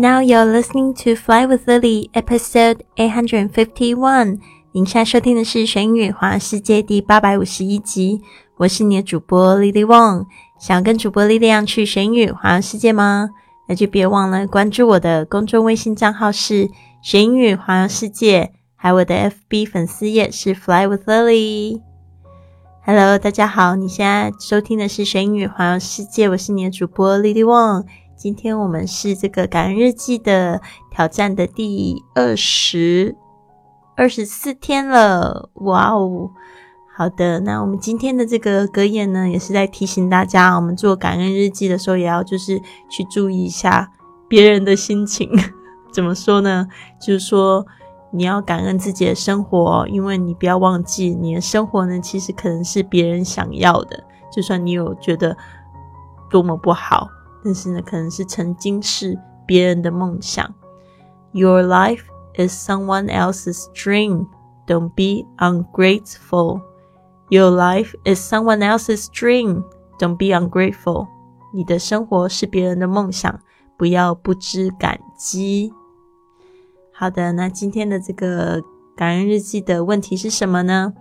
Now you're listening to Fly with Lily, episode eight hundred fifty-one。您现在收听的是《玄宇环游世界》第八百五十一集。我是你的主播 Lily Wong。想要跟主播力量去玄宇环游世界吗？那就别忘了关注我的公众微信账号是“玄宇环游世界”，还有我的 FB 粉丝页是 “Fly with Lily”。Hello，大家好，你现在收听的是《玄宇环游世界》，我是你的主播 Lily Wong。今天我们是这个感恩日记的挑战的第二十二十四天了，哇哦！好的，那我们今天的这个格言呢，也是在提醒大家，我们做感恩日记的时候，也要就是去注意一下别人的心情。怎么说呢？就是说你要感恩自己的生活，因为你不要忘记，你的生活呢，其实可能是别人想要的，就算你有觉得多么不好。但是呢，可能是曾经是别人的梦想。Your life is someone else's dream. Don't be ungrateful. Your life is someone else's dream. Don't be ungrateful. 你的生活是别人的梦想，不要不知感激。好的，那今天的这个感恩日记的问题是什么呢？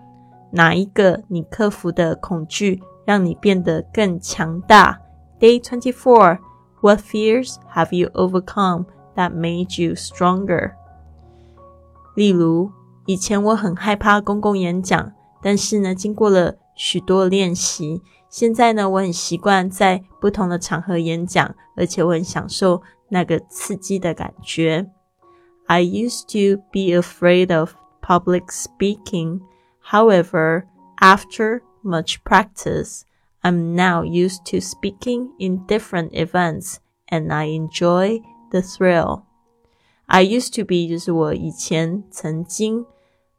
哪一个你克服的恐惧让你变得更强大 ？Day 24 What fears have you overcome that made you stronger? 例如，以前我很害怕公共演讲，但是呢，经过了许多练习，现在呢，我很习惯在不同的场合演讲，而且我很享受那个刺激的感觉。I used to be afraid of public speaking. However, after much practice, I'm now used to speaking in different events and I enjoy the thrill. I used to be 就是我以前曾经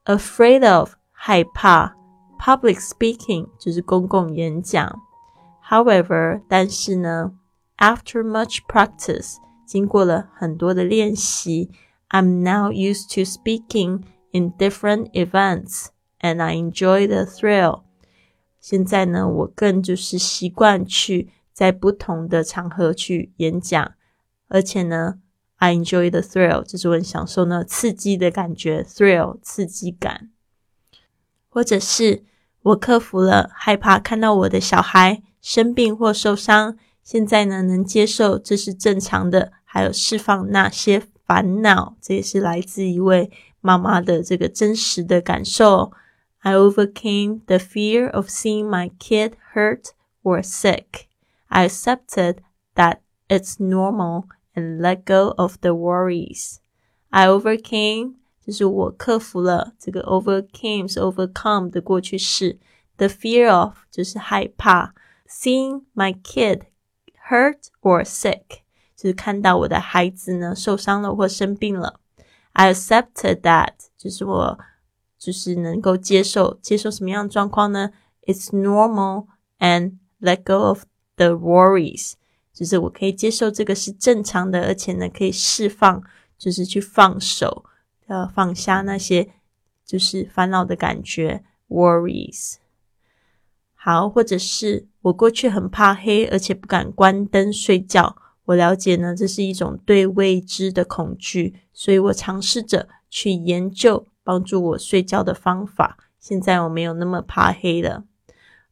afraid of 害怕 public speaking 就是公共演讲。However，但是呢，after much practice，经过了很多的练习，I'm now used to speaking in different events and I enjoy the thrill. 现在呢，我更就是习惯去在不同的场合去演讲，而且呢，I enjoy the thrill，就是我很享受那刺激的感觉，thrill 刺激感，或者是我克服了害怕看到我的小孩生病或受伤，现在呢能接受这是正常的，还有释放那些烦恼，这也是来自一位妈妈的这个真实的感受。I overcame the fear of seeing my kid hurt or sick. I accepted that it's normal and let go of the worries. I overcame 就是我克服了这个 overcame 是 overcome 的过去式，the fear of 就是害怕，seeing my kid hurt or sick 就是看到我的孩子呢受伤了或生病了。I accepted that 就是我 就是能够接受接受什么样的状况呢？It's normal and let go of the worries，就是我可以接受这个是正常的，而且呢可以释放，就是去放手，呃放下那些就是烦恼的感觉 worries。好，或者是我过去很怕黑，而且不敢关灯睡觉。我了解呢，这是一种对未知的恐惧，所以我尝试着去研究。帮助我睡觉的方法。现在我没有那么怕黑了。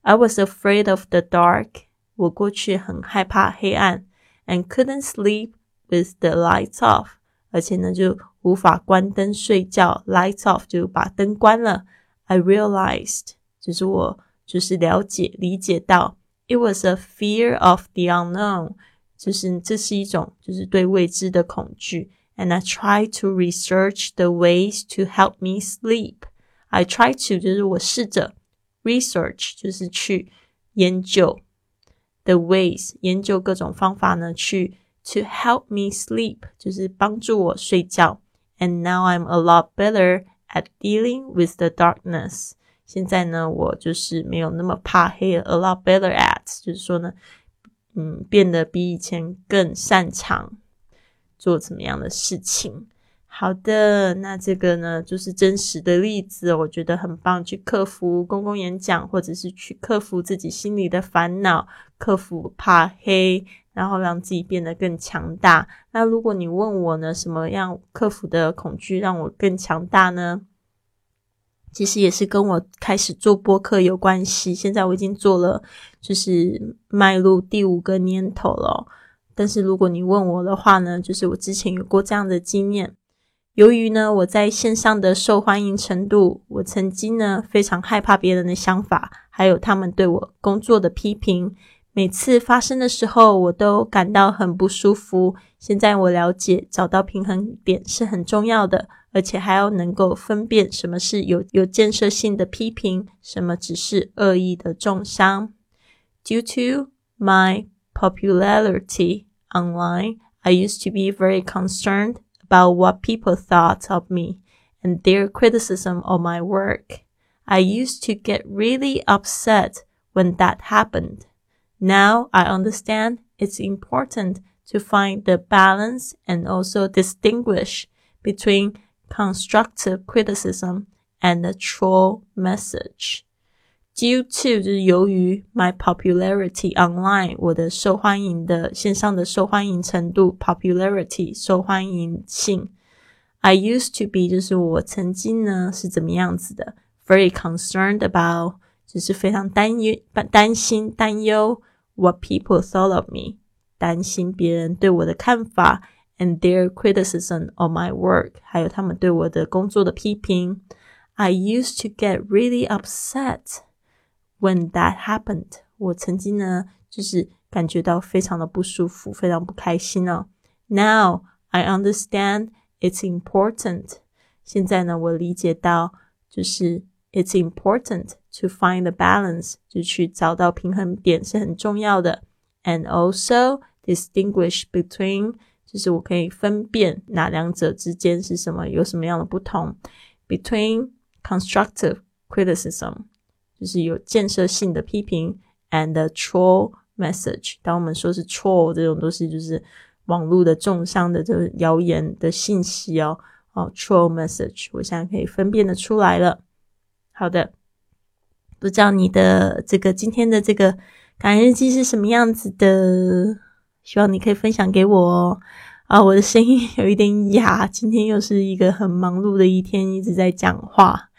I was afraid of the dark。我过去很害怕黑暗，and couldn't sleep with the lights off。而且呢，就无法关灯睡觉。Lights off 就把灯关了。I realized，就是我就是了解理解到，it was a fear of the unknown，就是这是一种就是对未知的恐惧。and I try to research the ways to help me sleep. I try to 就是我试着 research 就是去研究 the ways 研究各种方法呢，去 to help me sleep 就是帮助我睡觉。And now I'm a lot better at dealing with the darkness. 现在呢，我就是没有那么怕黑了，a lot better at 就是说呢，嗯，变得比以前更擅长。 做怎么样的事情？好的，那这个呢，就是真实的例子，我觉得很棒。去克服公共演讲，或者是去克服自己心里的烦恼，克服怕黑，然后让自己变得更强大。那如果你问我呢，什么样克服的恐惧让我更强大呢？其实也是跟我开始做播客有关系。现在我已经做了，就是迈入第五个年头了。但是如果你问我的话呢，就是我之前有过这样的经验。由于呢我在线上的受欢迎程度，我曾经呢非常害怕别人的想法，还有他们对我工作的批评。每次发生的时候，我都感到很不舒服。现在我了解，找到平衡点是很重要的。而且还要能够分辨什么是有有建设性的批评，什么只是恶意的重伤。Due to my popularity online, I used to be very concerned about what people thought of me and their criticism of my work. I used to get really upset when that happened. Now I understand it's important to find the balance and also distinguish between constructive criticism and a troll message. Due to 就是由于 my popularity online 我的受欢迎的线上的受欢迎程度 popularity 受欢迎性，I used to be 就是我曾经呢是怎么样子的，very concerned about 就是非常担忧担心担忧 what people thought of me 担心别人对我的看法。and their criticism of my work，还有他们对我的工作的批评。I used to get really upset when that happened。我曾经呢，就是感觉到非常的不舒服，非常不开心哦。Now I understand it's important。现在呢，我理解到就是 it's important to find the balance，就去找到平衡点是很重要的。And also distinguish between 就是我可以分辨哪两者之间是什么，有什么样的不同。Between constructive criticism， 就是有建设性的批评，and troll message。当我们说是 troll 这种都是就是网络的重伤的这个谣言的信息哦，哦 troll message，我现在可以分辨的出来了。好的，不知道你的这个今天的这个感恩日记是什么样子的？希望你可以分享给我哦。啊，我的声音有一点哑，今天又是一个很忙碌的一天，一直在讲话。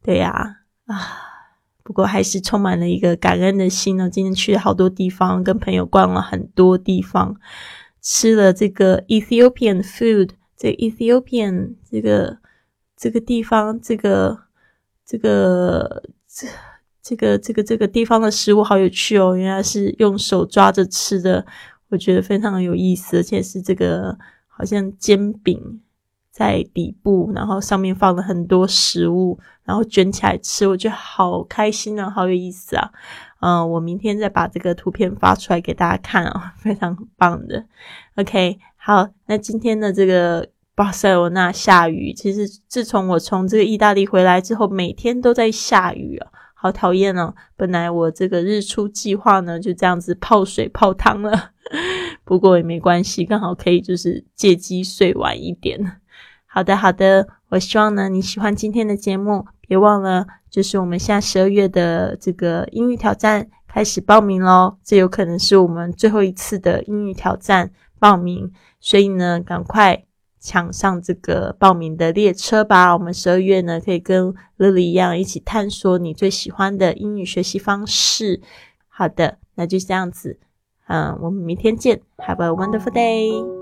对呀，啊，不过还是充满了一个感恩的心呢。今天去了好多地方，跟朋友逛了很多地方，吃了这个 Ethiopian food，这 Ethiopian 这个这个地方，这个这个这这个这个这个地方的食物好有趣哦，原来是用手抓着吃的。我觉得非常有意思，而且是这个好像煎饼在底部，然后上面放了很多食物，然后卷起来吃，我觉得好开心啊，好有意思啊！嗯，我明天再把这个图片发出来给大家看哦，非常棒的。OK，好，那今天的这个巴塞罗那下雨，其实自从我从这个意大利回来之后，每天都在下雨啊。好讨厌哦！本来我这个日出计划呢，就这样子泡水泡汤了。不过也没关系，刚好可以就是借机睡晚一点。好的，好的，我希望呢你喜欢今天的节目，别忘了就是我们现在十二月的这个英语挑战开始报名喽。这有可能是我们最后一次的英语挑战报名，所以呢，赶快。抢上这个报名的列车吧！我们十二月呢，可以跟 Lily 一样，一起探索你最喜欢的英语学习方式。好的，那就这样子，嗯，我们明天见，Have a wonderful day。